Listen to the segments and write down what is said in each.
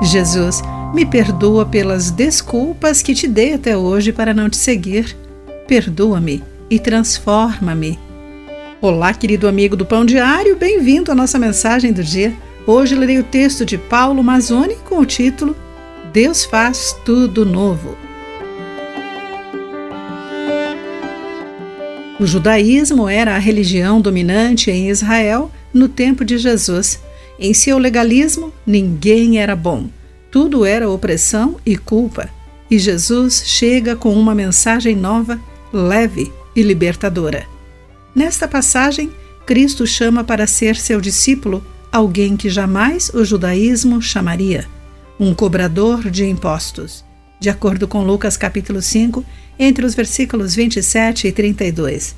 Jesus, me perdoa pelas desculpas que te dei até hoje para não te seguir. Perdoa-me e transforma-me. Olá, querido amigo do Pão Diário, bem-vindo à nossa mensagem do dia. Hoje lerei o texto de Paulo Mazzoni com o título Deus faz tudo novo. O judaísmo era a religião dominante em Israel no tempo de Jesus. Em seu legalismo, ninguém era bom. Tudo era opressão e culpa. E Jesus chega com uma mensagem nova, leve e libertadora. Nesta passagem, Cristo chama para ser seu discípulo alguém que jamais o judaísmo chamaria, um cobrador de impostos. De acordo com Lucas capítulo 5, entre os versículos 27 e 32.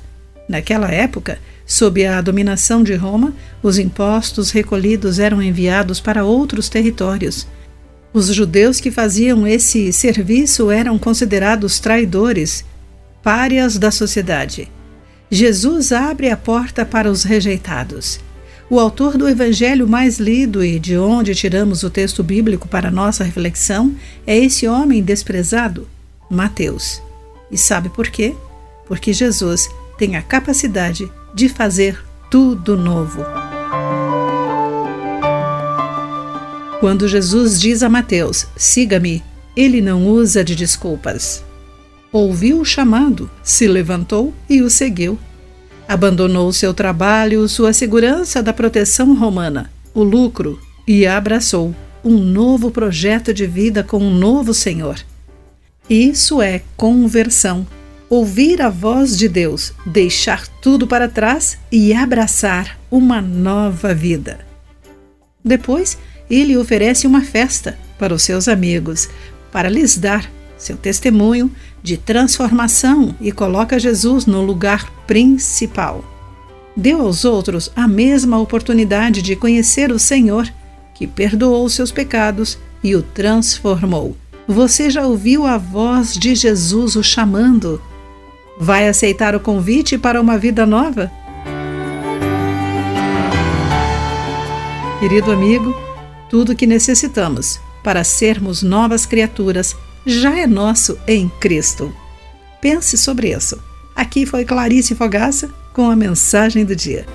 Naquela época, sob a dominação de Roma, os impostos recolhidos eram enviados para outros territórios. Os judeus que faziam esse serviço eram considerados traidores, párias da sociedade. Jesus abre a porta para os rejeitados. O autor do evangelho mais lido e de onde tiramos o texto bíblico para nossa reflexão é esse homem desprezado, Mateus. E sabe por quê? Porque Jesus tem a capacidade de fazer tudo novo. Quando Jesus diz a Mateus: Siga-me, ele não usa de desculpas ouviu o chamado, se levantou e o seguiu. Abandonou seu trabalho, sua segurança da proteção romana, o lucro e abraçou um novo projeto de vida com um novo Senhor. Isso é conversão. Ouvir a voz de Deus, deixar tudo para trás e abraçar uma nova vida. Depois, ele oferece uma festa para os seus amigos, para lhes dar seu testemunho de transformação e coloca Jesus no lugar principal. Deu aos outros a mesma oportunidade de conhecer o Senhor, que perdoou seus pecados e o transformou. Você já ouviu a voz de Jesus o chamando? Vai aceitar o convite para uma vida nova? Querido amigo, tudo o que necessitamos para sermos novas criaturas já é nosso em Cristo. Pense sobre isso. Aqui foi Clarice Fogaça com a mensagem do dia.